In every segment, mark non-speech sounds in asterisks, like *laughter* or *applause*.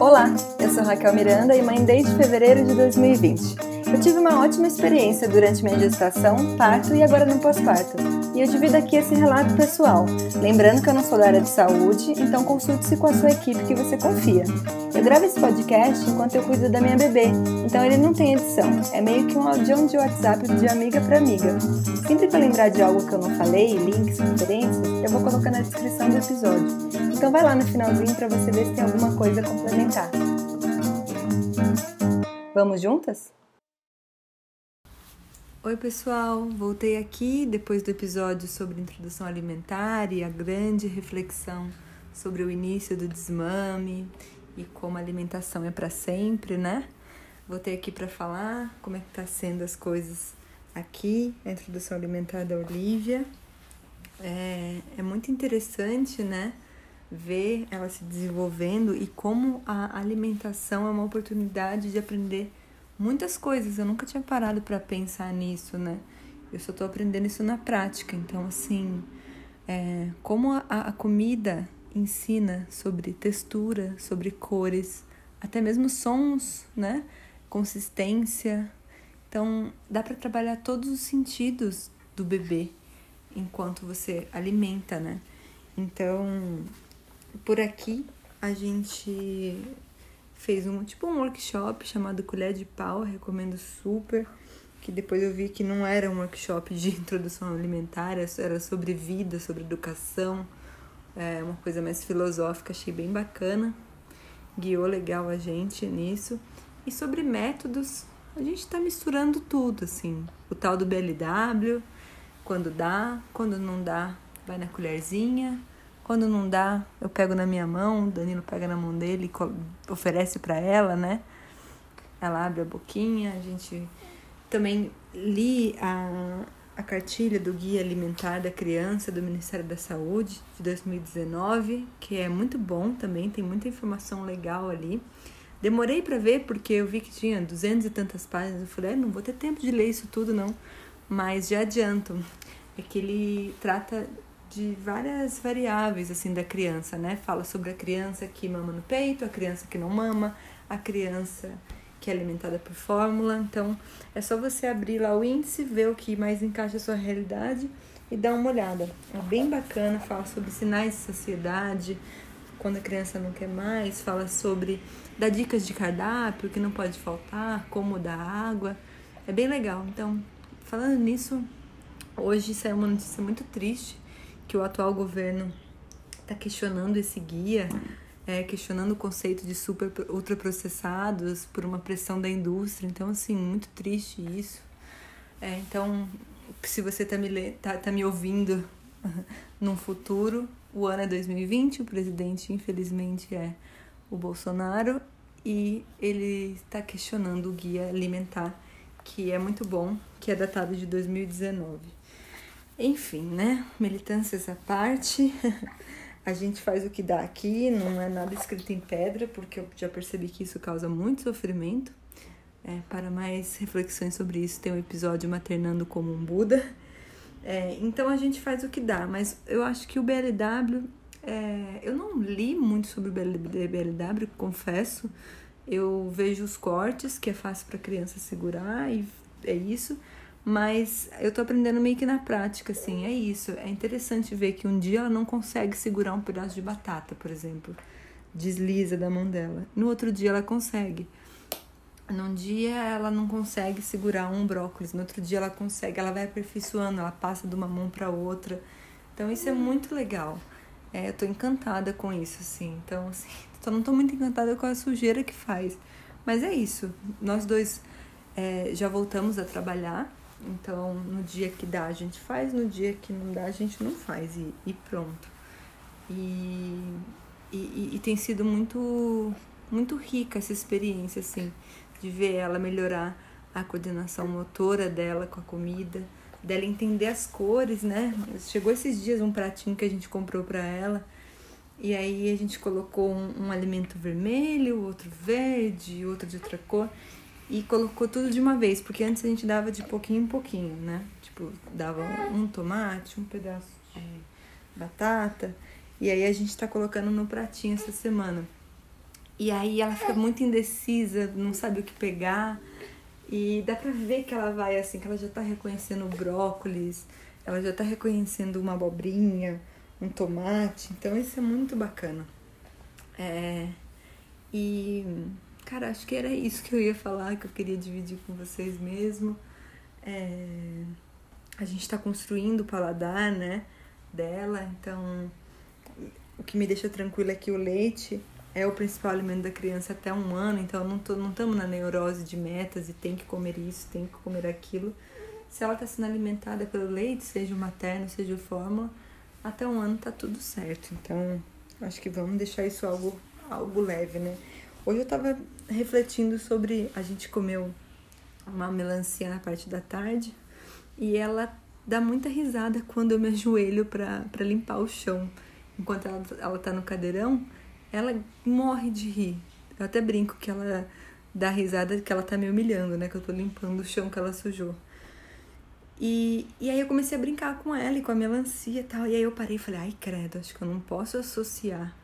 Olá, eu sou Raquel Miranda e mãe desde fevereiro de 2020. Eu tive uma ótima experiência durante minha gestação, parto e agora no pós-parto. E eu divido aqui esse relato pessoal, lembrando que eu não sou da área de saúde, então consulte-se com a sua equipe que você confia. Eu gravo esse podcast enquanto eu cuido da minha bebê, então ele não tem edição, é meio que um audião de WhatsApp de amiga para amiga. Sempre que eu lembrar de algo que eu não falei, links, referências, eu vou colocar na descrição do episódio. Então vai lá no finalzinho para você ver se tem alguma coisa a complementar. Vamos juntas? Oi, pessoal! Voltei aqui depois do episódio sobre introdução alimentar e a grande reflexão sobre o início do desmame e como a alimentação é para sempre, né? Voltei aqui para falar como é que tá sendo as coisas aqui, a introdução alimentar da Olivia. É, é muito interessante, né? Ver ela se desenvolvendo e como a alimentação é uma oportunidade de aprender muitas coisas. Eu nunca tinha parado para pensar nisso, né? Eu só tô aprendendo isso na prática. Então, assim, é, como a, a comida ensina sobre textura, sobre cores, até mesmo sons, né? Consistência. Então, dá para trabalhar todos os sentidos do bebê enquanto você alimenta, né? Então, por aqui a gente fez um tipo um workshop chamado Colher de Pau, recomendo super, que depois eu vi que não era um workshop de *laughs* introdução alimentar, era sobre vida, sobre educação, é uma coisa mais filosófica, achei bem bacana, guiou legal a gente nisso. E sobre métodos, a gente está misturando tudo, assim, o tal do BLW, quando dá, quando não dá, vai na colherzinha, quando não dá, eu pego na minha mão, o Danilo pega na mão dele e oferece para ela, né? Ela abre a boquinha, a gente também li a, a cartilha do Guia Alimentar da Criança do Ministério da Saúde de 2019, que é muito bom também, tem muita informação legal ali. Demorei para ver porque eu vi que tinha duzentas e tantas páginas. Eu falei, ah, não vou ter tempo de ler isso tudo não, mas já adianto. É que ele trata de várias variáveis assim da criança, né? Fala sobre a criança que mama no peito, a criança que não mama, a criança que é alimentada por fórmula. Então, é só você abrir lá o índice, ver o que mais encaixa a sua realidade e dar uma olhada. É bem bacana, fala sobre sinais de saciedade, quando a criança não quer mais, fala sobre dar dicas de cardápio, que não pode faltar, como dar água. É bem legal. Então, falando nisso, hoje saiu uma notícia muito triste que o atual governo está questionando esse guia, é, questionando o conceito de super ultraprocessados por uma pressão da indústria. Então, assim, muito triste isso. É, então, se você está me, tá, tá me ouvindo *laughs* num futuro, o ano é 2020, o presidente, infelizmente, é o Bolsonaro, e ele está questionando o guia alimentar, que é muito bom, que é datado de 2019. Enfim, né? Militâncias à parte. *laughs* A gente faz o que dá aqui, não é nada escrito em pedra, porque eu já percebi que isso causa muito sofrimento. É, para mais reflexões sobre isso, tem um episódio Maternando como um Buda. É, então a gente faz o que dá, mas eu acho que o BLW. É, eu não li muito sobre o BLW, confesso. Eu vejo os cortes, que é fácil para criança segurar, e é isso. Mas eu tô aprendendo meio que na prática, assim, é isso. É interessante ver que um dia ela não consegue segurar um pedaço de batata, por exemplo. Desliza da mão dela. No outro dia ela consegue. Num dia ela não consegue segurar um brócolis, no outro dia ela consegue, ela vai aperfeiçoando, ela passa de uma mão para outra. Então isso é muito legal. É, eu tô encantada com isso, assim. Então, assim, *laughs* só não tô muito encantada com a sujeira que faz. Mas é isso. Nós dois é, já voltamos a trabalhar. Então, no dia que dá, a gente faz, no dia que não dá, a gente não faz e, e pronto. E, e, e, tem sido muito, muito rica essa experiência, assim, de ver ela melhorar a coordenação motora dela com a comida, dela entender as cores, né? Chegou esses dias um pratinho que a gente comprou para ela. E aí a gente colocou um, um alimento vermelho, outro verde, outro de outra cor e colocou tudo de uma vez, porque antes a gente dava de pouquinho em pouquinho, né? Tipo, dava um tomate, um pedaço de batata, e aí a gente tá colocando no pratinho essa semana. E aí ela fica muito indecisa, não sabe o que pegar. E dá pra ver que ela vai assim, que ela já tá reconhecendo brócolis, ela já tá reconhecendo uma abobrinha, um tomate. Então isso é muito bacana. É, e, cara, acho que era isso que eu ia falar, que eu queria dividir com vocês mesmo. É, a gente está construindo o paladar, né, dela, então o que me deixa tranquila é que o leite é o principal alimento da criança até um ano, então não estamos na neurose de metas e tem que comer isso, tem que comer aquilo. Se ela está sendo alimentada pelo leite, seja o materno, seja o fórmula, até um ano tá tudo certo. Então, acho que vamos deixar isso algo, algo leve, né? Hoje eu tava refletindo sobre. A gente comeu uma melancia na parte da tarde e ela dá muita risada quando eu me ajoelho para limpar o chão. Enquanto ela, ela tá no cadeirão, ela morre de rir. Eu até brinco que ela dá risada que ela tá me humilhando, né? Que eu tô limpando o chão que ela sujou. E, e aí eu comecei a brincar com ela e com a melancia e tal. E aí eu parei e falei, ai credo, acho que eu não posso associar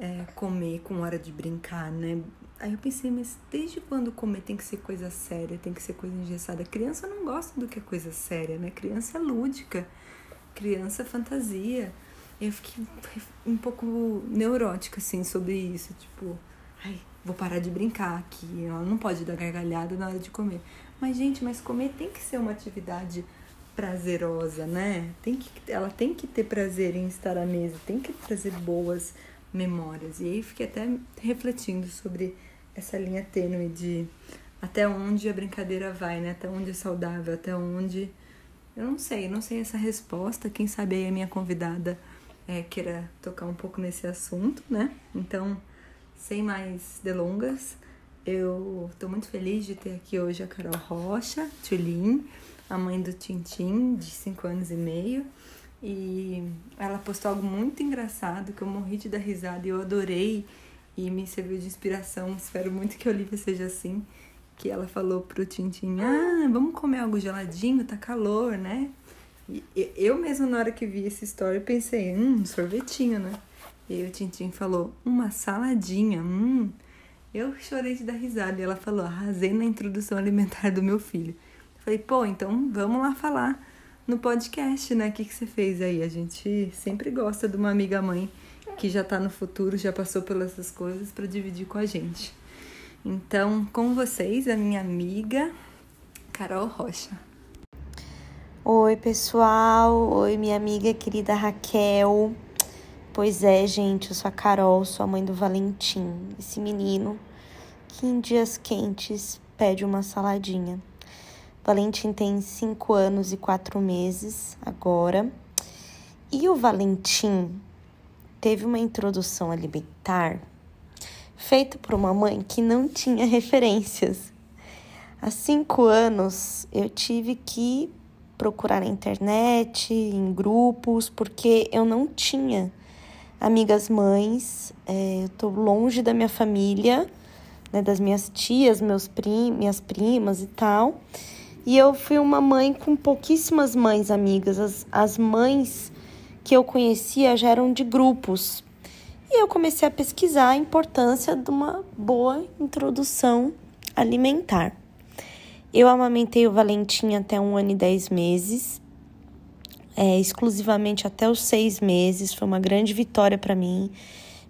é, comer com hora de brincar, né? Aí eu pensei, mas desde quando comer tem que ser coisa séria, tem que ser coisa engessada? Criança não gosta do que é coisa séria, né? Criança é lúdica, criança é fantasia. Eu fiquei um pouco neurótica, assim, sobre isso. Tipo, ai, vou parar de brincar aqui. Ela não pode dar gargalhada na hora de comer. Mas, gente, mas comer tem que ser uma atividade prazerosa, né? Tem que, ela tem que ter prazer em estar à mesa, tem que trazer boas memórias. E aí fiquei até refletindo sobre essa linha tênue de até onde a brincadeira vai, né? Até onde é saudável, até onde. Eu não sei, não sei essa resposta. Quem sabe aí a minha convidada é, queira tocar um pouco nesse assunto, né? Então, sem mais delongas, eu estou muito feliz de ter aqui hoje a Carol Rocha, Tulin, a mãe do Tintim, de 5 anos e meio. E ela postou algo muito engraçado que eu morri de dar risada e eu adorei e me serviu de inspiração. Espero muito que a Olivia seja assim. Que ela falou pro Tintim: Ah, vamos comer algo geladinho, tá calor, né? E eu mesmo, na hora que vi essa história, pensei: Hum, sorvetinho, né? E o Tintim falou: Uma saladinha, hum. Eu chorei de dar risada. E ela falou: Arrasei na introdução alimentar do meu filho. Eu falei: Pô, então vamos lá falar no podcast, né? O que, que você fez aí? A gente sempre gosta de uma amiga mãe que já tá no futuro, já passou pelas essas coisas para dividir com a gente. Então, com vocês, a minha amiga Carol Rocha. Oi, pessoal. Oi, minha amiga querida Raquel. Pois é, gente, eu sou a Carol, sou a mãe do Valentim, esse menino que em dias quentes pede uma saladinha. Valentim tem 5 anos e 4 meses agora. E o Valentim teve uma introdução alimentar feita por uma mãe que não tinha *laughs* referências. Há cinco anos eu tive que procurar na internet, em grupos, porque eu não tinha amigas mães, é, eu tô longe da minha família, né, das minhas tias, meus prim minhas primas e tal. E eu fui uma mãe com pouquíssimas mães amigas. As, as mães que eu conhecia já eram de grupos. E eu comecei a pesquisar a importância de uma boa introdução alimentar. Eu amamentei o Valentim até um ano e dez meses, é, exclusivamente até os seis meses. Foi uma grande vitória para mim,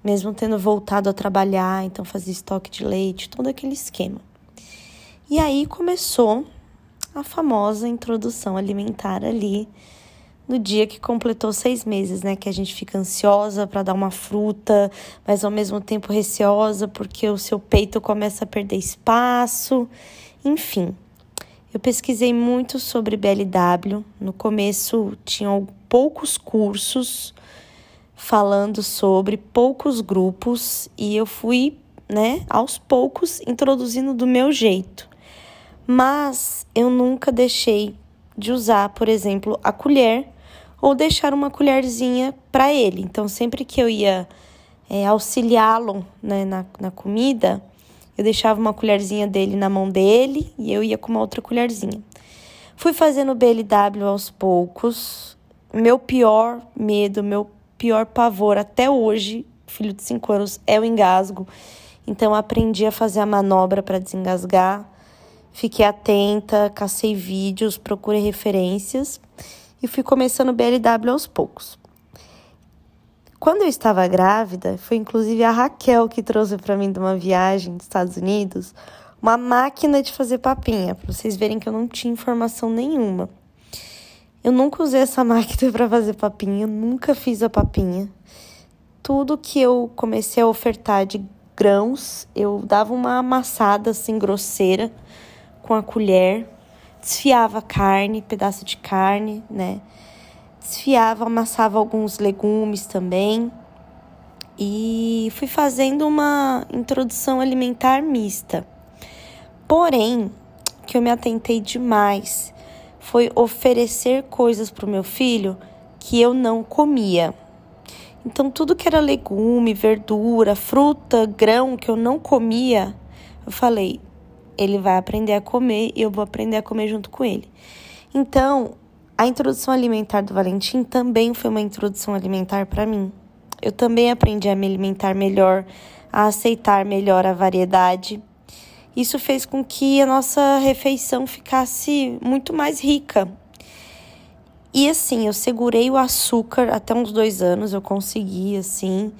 mesmo tendo voltado a trabalhar, então fazia estoque de leite, todo aquele esquema. E aí começou a famosa introdução alimentar ali no dia que completou seis meses, né? Que a gente fica ansiosa para dar uma fruta, mas ao mesmo tempo receosa porque o seu peito começa a perder espaço. Enfim, eu pesquisei muito sobre BLW. No começo tinham poucos cursos falando sobre, poucos grupos, e eu fui, né, aos poucos introduzindo do meu jeito. Mas eu nunca deixei de usar, por exemplo, a colher ou deixar uma colherzinha para ele. Então, sempre que eu ia é, auxiliá-lo né, na, na comida, eu deixava uma colherzinha dele na mão dele e eu ia com uma outra colherzinha. Fui fazendo BLW aos poucos. Meu pior medo, meu pior pavor até hoje, filho de 5 anos, é o engasgo. Então aprendi a fazer a manobra para desengasgar. Fiquei atenta, cacei vídeos, procurei referências e fui começando o BLW aos poucos. Quando eu estava grávida, foi inclusive a Raquel que trouxe para mim de uma viagem dos Estados Unidos uma máquina de fazer papinha, para vocês verem que eu não tinha informação nenhuma. Eu nunca usei essa *laughs* máquina para fazer papinha, nunca fiz a papinha. Tudo que eu comecei a ofertar de grãos, eu dava uma amassada assim grosseira com a colher, desfiava carne, pedaço de carne, né? Desfiava, amassava alguns legumes também. E fui fazendo uma introdução alimentar mista. Porém, que eu me atentei demais foi oferecer coisas para o meu filho que eu não comia. Então, tudo que era legume, verdura, fruta, grão que eu não comia, eu falei: ele vai aprender a comer e eu vou aprender a comer junto com ele. Então, a introdução alimentar do Valentim também foi uma introdução alimentar para mim. Eu também aprendi a me alimentar melhor, a aceitar melhor a variedade isso fez com que a nossa refeição ficasse muito mais rica. E assim, eu segurei o açúcar até uns dois anos, eu consegui, assim.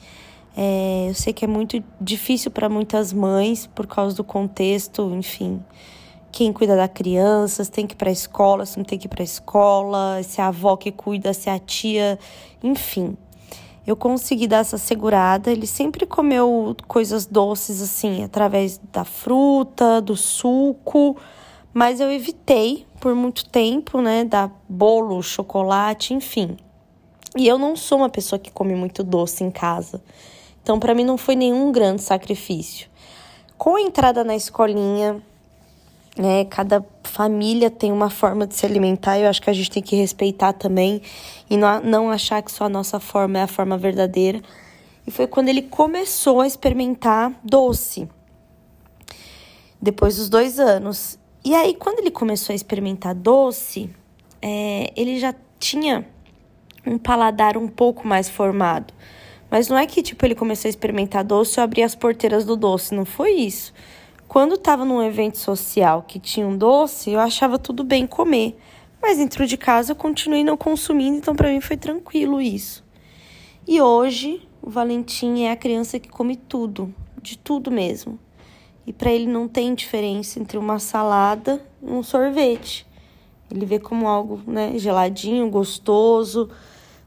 É, eu sei que é muito difícil para muitas mães por causa do contexto, enfim. Quem cuida da criança, se tem que ir para a escola, se não tem que ir para a escola, se é a avó que cuida, se é a tia, enfim eu consegui dar essa segurada. Ele sempre comeu coisas doces assim, através da fruta, do suco, mas eu evitei por muito tempo, né, dar bolo, chocolate, enfim. E eu não sou uma pessoa que come muito doce em casa. Então, para mim não foi nenhum grande sacrifício. Com a entrada na escolinha, né? Cada família tem uma forma de se alimentar e eu acho que a gente tem que respeitar também e não, não achar que só a nossa forma é a forma verdadeira. E foi quando ele começou a experimentar doce, depois dos dois anos. E aí, quando ele começou a experimentar doce, é, ele já tinha um paladar um pouco mais formado. Mas não é que, tipo, ele começou a experimentar doce e abrir as porteiras do doce, não foi isso. Quando estava num evento social que tinha um doce, eu achava tudo bem comer. Mas dentro de casa eu continuei não consumindo, então para mim foi tranquilo isso. E hoje o Valentim é a criança que come tudo, de tudo mesmo. E para ele não tem diferença entre uma salada e um sorvete. Ele vê como algo, né, geladinho, gostoso,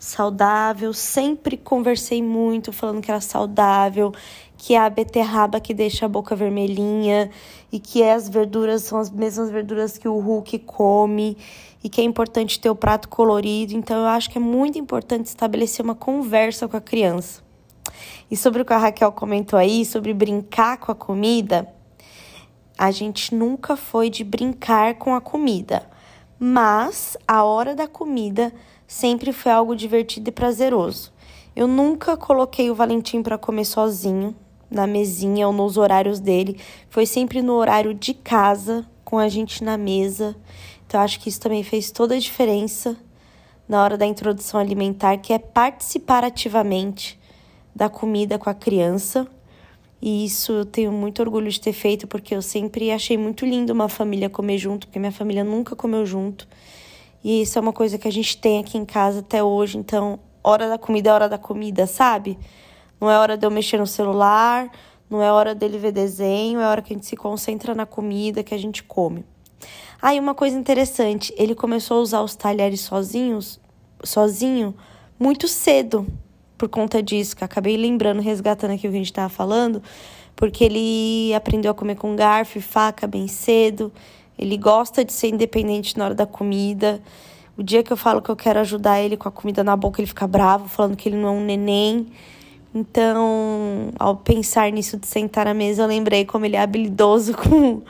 saudável. Sempre conversei muito falando que era saudável, que é a beterraba que deixa a boca vermelhinha e que as verduras são as mesmas verduras que o Hulk come e que é importante ter o prato colorido. Então eu acho que é muito importante estabelecer uma conversa com a criança. E sobre o que a Raquel comentou aí, sobre brincar com a comida, a gente nunca foi de brincar com a comida, mas a hora da comida sempre foi algo divertido e prazeroso. Eu nunca coloquei o Valentim para comer sozinho, na mesinha ou nos horários dele. Foi sempre no horário de casa, com a gente na mesa. Então, acho que isso também fez toda a diferença na hora da introdução alimentar, que é participar ativamente da comida com a criança. E isso eu tenho muito orgulho de ter feito, porque eu sempre achei muito lindo uma família comer junto, porque minha família nunca comeu junto. E isso é uma coisa que a gente tem aqui em casa até hoje. Então, hora da comida é hora da comida, sabe? Não é hora de eu mexer no celular, não é hora dele ver desenho, é hora que a gente se concentra na comida que a gente come. Ah, e uma coisa interessante, ele começou a usar os talheres sozinhos, sozinho, muito cedo por conta disso, que acabei lembrando, resgatando aqui o que a gente estava falando, porque ele aprendeu a comer com garfo e faca bem cedo, ele gosta de ser independente na hora da comida. O dia que eu falo que eu quero ajudar ele com a comida na boca, ele fica bravo, falando que ele não é um neném. Então, ao pensar nisso de sentar na mesa, eu lembrei como ele é habilidoso *laughs* com,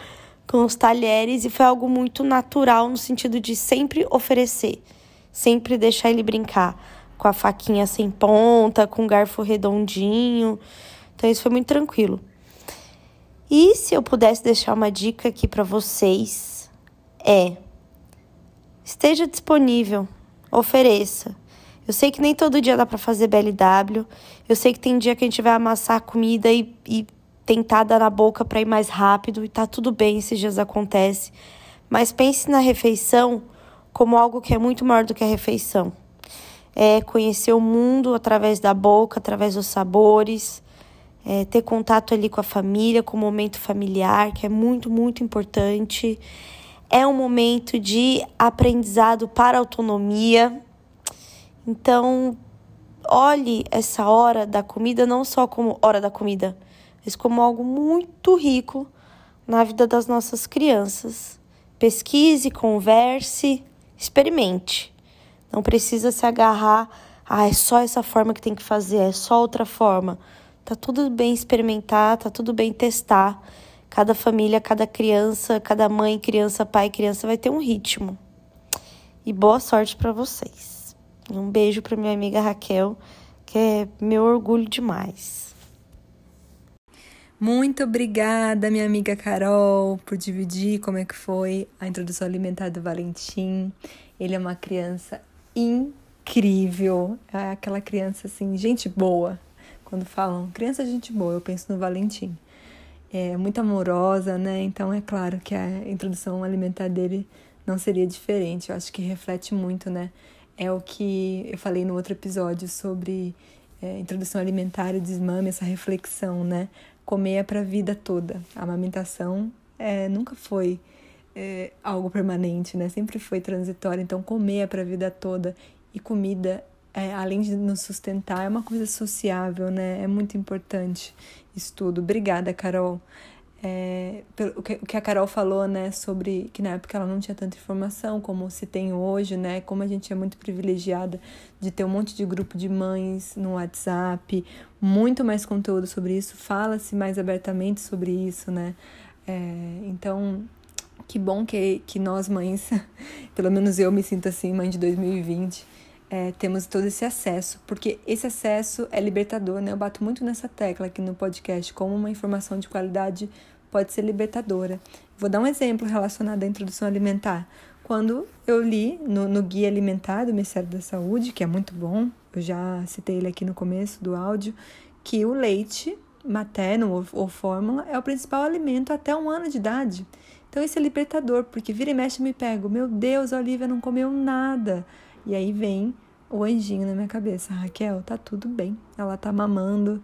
com os talheres e foi algo muito natural no sentido de sempre oferecer, sempre deixar ele brincar com a faquinha sem ponta, com o garfo redondinho. Então, isso foi muito tranquilo. E se eu pudesse deixar uma dica aqui para vocês, é: esteja disponível, ofereça. Eu sei que nem todo dia dá para fazer BLW. Eu sei que tem dia que a gente vai amassar comida e, e tentar dar na boca para ir mais rápido e tá tudo bem, esses dias acontece. Mas pense na refeição como algo que é muito maior do que a refeição. É conhecer o mundo através da boca, através dos sabores, é ter contato ali com a família, com o momento familiar, que é muito, muito importante. É um momento de aprendizado para autonomia. Então, olhe essa hora da comida não só como hora da comida, mas como algo muito rico na vida das nossas crianças. Pesquise, converse, experimente. Não precisa se agarrar, ah, é só essa forma que tem que fazer, é só outra forma. Tá tudo bem experimentar, tá tudo bem testar. Cada família, cada criança, cada mãe, criança, pai, criança vai ter um ritmo. E boa sorte para vocês. Um beijo para minha amiga Raquel, que é meu orgulho demais. Muito obrigada, minha amiga Carol, por dividir como é que foi a introdução alimentar do Valentim. Ele é uma criança incrível, é aquela criança assim, gente boa. Quando falam criança gente boa, eu penso no Valentim. É muito amorosa, né? Então é claro que a introdução alimentar dele não seria diferente. Eu acho que reflete muito, né? É o que eu falei no outro episódio sobre é, introdução alimentar e desmame, essa reflexão, né? comer é para a vida toda. A amamentação é, nunca foi é, algo permanente, né? Sempre foi transitório. Então, comer é para a vida toda. E comida, é, além de nos sustentar, é uma coisa sociável, né? É muito importante isso tudo. Obrigada, Carol é, o, que, o que a Carol falou, né, sobre que na época ela não tinha tanta informação como se tem hoje, né, como a gente é muito privilegiada de ter um monte de grupo de mães no WhatsApp, muito mais conteúdo sobre isso, fala-se mais abertamente sobre isso, né, é, então que bom que, que nós mães, *laughs* pelo menos eu me sinto assim, mãe de 2020, é, temos todo esse acesso, porque esse acesso é libertador, né? Eu bato muito nessa tecla aqui no podcast, como uma informação de qualidade pode ser libertadora. Vou dar um exemplo relacionado à introdução alimentar. Quando eu li no, no Guia Alimentar do Ministério da Saúde, que é muito bom, eu já citei ele aqui no começo do áudio, que o leite materno ou, ou fórmula é o principal alimento até um ano de idade. Então isso é libertador, porque vira e mexe me pego, meu Deus, a Olivia não comeu nada. E aí vem o anjinho na minha cabeça, Raquel, tá tudo bem. Ela tá mamando,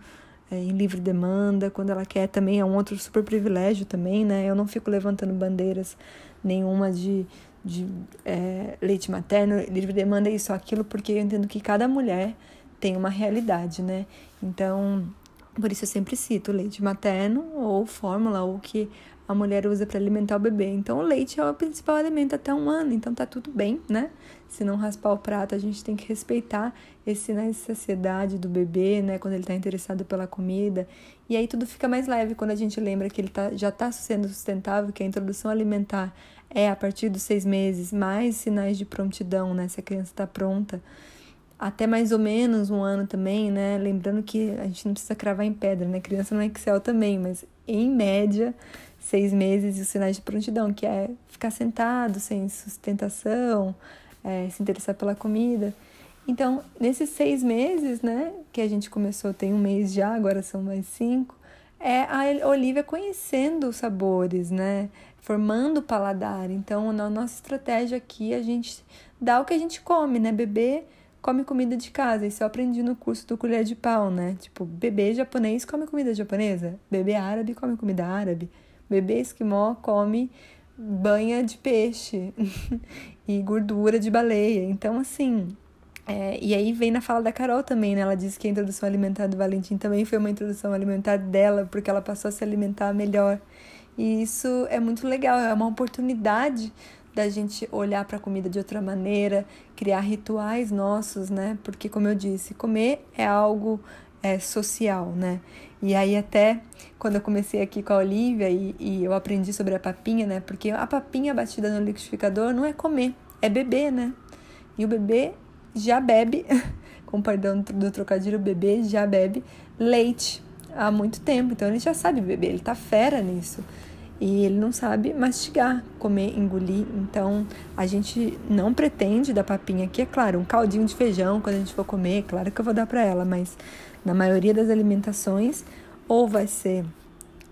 é, em livre demanda, quando ela quer também é um outro super privilégio também, né? Eu não fico levantando bandeiras nenhuma de, de é, leite materno, livre demanda, isso, aquilo, porque eu entendo que cada mulher tem uma realidade, né? Então, por isso eu sempre cito leite materno ou fórmula, ou que a mulher usa para alimentar o bebê. Então, o leite é o principal alimento até um ano, então tá tudo bem, né? Se não raspar o prato, a gente tem que respeitar esse sinais de saciedade do bebê, né? Quando ele tá interessado pela comida. E aí tudo fica mais leve quando a gente lembra que ele tá, já tá sendo sustentável, que a introdução alimentar é a partir dos seis meses, mais sinais de prontidão, né? Se a criança está pronta até mais ou menos um ano também, né? Lembrando que a gente não precisa cravar em pedra, né? Criança não é Excel também, mas em média seis meses e os sinais de prontidão, que é ficar sentado, sem sustentação, é, se interessar pela comida. Então, nesses seis meses, né, que a gente começou, tem um mês já, agora são mais cinco, é a Olivia conhecendo os sabores, né, formando o paladar. Então, na nossa estratégia aqui, a gente dá o que a gente come, né, bebê come comida de casa. Isso eu aprendi no curso do colher de pau, né? Tipo, bebê japonês come comida japonesa, bebê árabe come comida árabe. Bebê esquimó come banha de peixe *laughs* e gordura de baleia. Então, assim. É, e aí vem na fala da Carol também, né? Ela disse que a introdução alimentar do Valentim também foi uma introdução alimentar dela, porque ela passou a se alimentar melhor. E isso é muito legal, é uma oportunidade da gente olhar para a comida de outra maneira, criar rituais nossos, né? Porque, como eu disse, comer é algo é, social, né? E aí até quando eu comecei aqui com a Olivia e, e, eu aprendi sobre a papinha, né? Porque a papinha batida no liquidificador não é comer, é beber, né? E o bebê já bebe, *laughs* com perdão do trocadilho, o bebê já bebe leite há muito tempo. Então ele já sabe beber, ele tá fera nisso. E ele não sabe mastigar, comer, engolir. Então a gente não pretende dar papinha aqui, é claro, um caldinho de feijão quando a gente for comer, claro que eu vou dar para ela, mas na maioria das alimentações, ou vai ser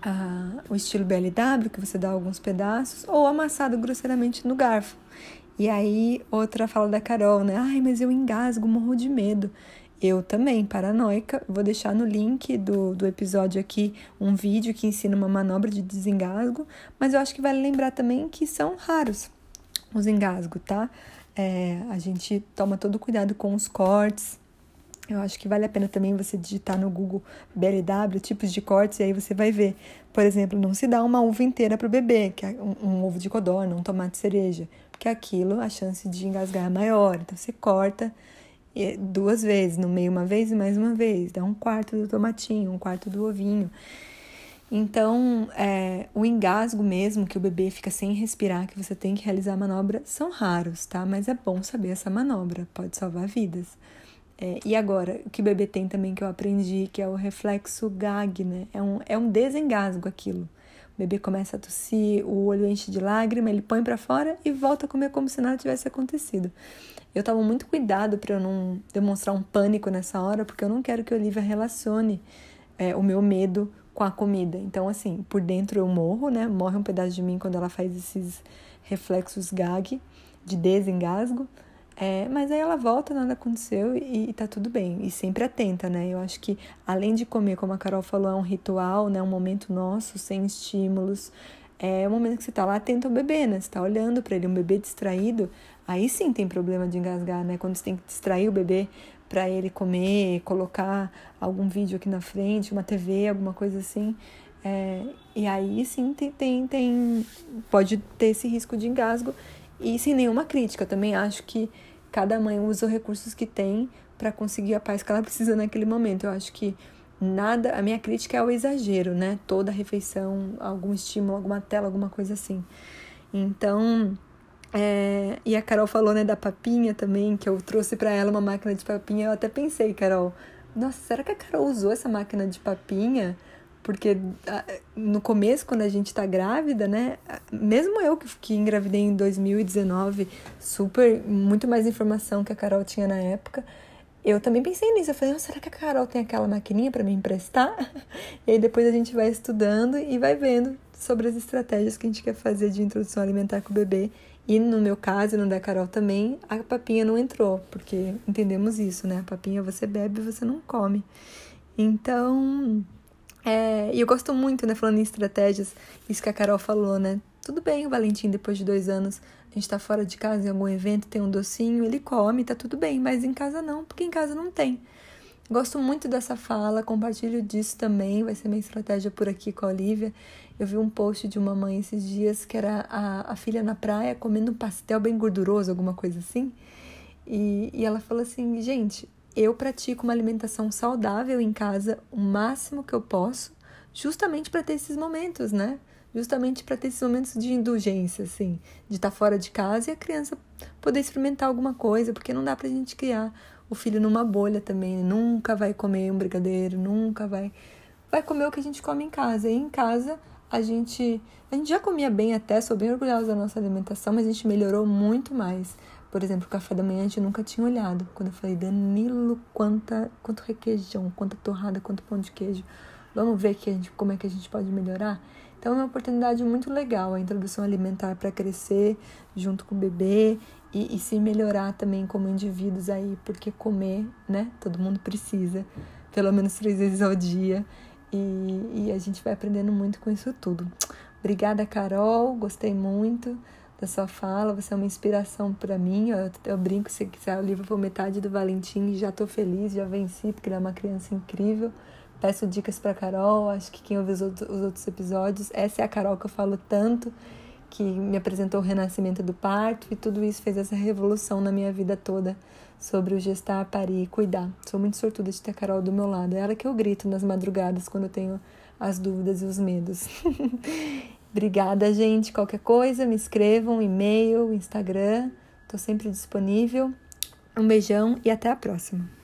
a, o estilo BLW, que você dá alguns pedaços, ou amassado grosseiramente no garfo. E aí, outra fala da Carol, né? Ai, mas eu engasgo, morro de medo. Eu também, paranoica. Vou deixar no link do, do episódio aqui um vídeo que ensina uma manobra de desengasgo, mas eu acho que vale lembrar também que são raros os engasgos, tá? É, a gente toma todo cuidado com os cortes. Eu acho que vale a pena também você digitar no Google BLW, tipos de cortes, e aí você vai ver. Por exemplo, não se dá uma uva inteira para o bebê, que é um, um ovo de codorna, um tomate cereja, porque aquilo, a chance de engasgar é maior. Então, você corta duas vezes, no meio uma vez e mais uma vez, dá um quarto do tomatinho, um quarto do ovinho. Então, é, o engasgo mesmo, que o bebê fica sem respirar, que você tem que realizar a manobra, são raros, tá? Mas é bom saber essa manobra, pode salvar vidas. É, e agora, o que o bebê tem também que eu aprendi, que é o reflexo gag, né? É um, é um desengasgo aquilo. O bebê começa a tossir, o olho enche de lágrima, ele põe para fora e volta a comer como se nada tivesse acontecido. Eu tomo muito cuidado para eu não demonstrar um pânico nessa hora, porque eu não quero que a Olivia relacione é, o meu medo com a comida. Então, assim, por dentro eu morro, né? Morre um pedaço de mim quando ela faz esses reflexos gag de desengasgo. É, mas aí ela volta, nada aconteceu e, e tá tudo bem. E sempre atenta, né? Eu acho que além de comer, como a Carol falou, é um ritual, né? Um momento nosso, sem estímulos. É o momento que você tá lá atento ao bebê, né? Você tá olhando para ele, um bebê distraído, aí sim tem problema de engasgar, né? Quando você tem que distrair o bebê para ele comer, colocar algum vídeo aqui na frente, uma TV, alguma coisa assim. É, e aí sim tem, tem, tem, pode ter esse risco de engasgo e sem nenhuma crítica. Também acho que cada mãe usa os recursos que tem para conseguir a paz que ela precisa naquele momento. Eu acho que nada, a minha crítica é o exagero, né? Toda refeição, algum estímulo, alguma tela, alguma coisa assim. Então, é, e a Carol falou, né, da papinha também, que eu trouxe para ela uma máquina de papinha. Eu até pensei, Carol, nossa, será que a Carol usou essa máquina de papinha? Porque no começo, quando a gente tá grávida, né? Mesmo eu que, que engravidei em 2019, super, muito mais informação que a Carol tinha na época, eu também pensei nisso. Eu falei, oh, será que a Carol tem aquela maquininha para me emprestar? *laughs* E aí depois a gente vai estudando e vai vendo sobre as estratégias que a gente quer fazer de introdução alimentar com o bebê e no meu caso, no da Carol também, a papinha não entrou, porque entendemos isso, né? A papinha você bebe, você não come. Então, é, e eu gosto muito, né, falando em estratégias, isso que a Carol falou, né? Tudo bem, o Valentim, depois de dois anos, a gente tá fora de casa em algum evento, tem um docinho, ele come, tá tudo bem, mas em casa não, porque em casa não tem. Gosto muito dessa fala, compartilho disso também, vai ser minha estratégia por aqui com a Olivia. Eu vi um post de uma mãe esses dias que era a, a filha na praia comendo um pastel bem gorduroso, alguma coisa assim. E, e ela falou assim: gente, eu pratico uma alimentação saudável em casa o máximo que eu posso, justamente para ter esses momentos, né? Justamente para ter esses momentos de indulgência, assim, de estar tá fora de casa e a criança poder experimentar alguma coisa, porque não dá pra gente criar o filho numa bolha também. Nunca vai comer um brigadeiro, nunca vai. Vai comer o que a gente come em casa. E em casa a gente. A gente já comia bem até, sou bem orgulhosa da nossa alimentação, mas a gente melhorou muito mais. Por exemplo, o café da manhã a gente nunca tinha olhado. Quando eu falei, Danilo, quanta, quanto requeijão, quanta torrada, quanto pão de queijo. Vamos ver que gente, como é que a gente pode melhorar? Então é uma oportunidade muito legal a introdução alimentar para crescer junto com o bebê e, e, se melhorar também como indivíduos aí, porque comer, né? Todo mundo precisa, pelo menos três vezes ao dia. E, e a gente vai aprendendo muito com isso tudo. Obrigada, Carol. Gostei muito da sua fala. Você é uma inspiração para mim. Eu, eu brinco se quiser o livro for metade do Valentim já tô feliz, já venci, porque ele é uma criança incrível. Peço dicas para Carol. Acho que quem ouviu os outros episódios, essa é a Carol que eu falo tanto que me apresentou o renascimento do parto e tudo isso fez essa revolução na minha vida toda sobre o gestar, parir e cuidar. Sou muito sortuda de ter a Carol do meu lado. É ela que eu grito nas madrugadas quando eu tenho as dúvidas e os medos. *laughs* Obrigada, gente. Qualquer coisa, me escrevam, e-mail, Instagram. Estou sempre disponível. Um beijão e até a próxima.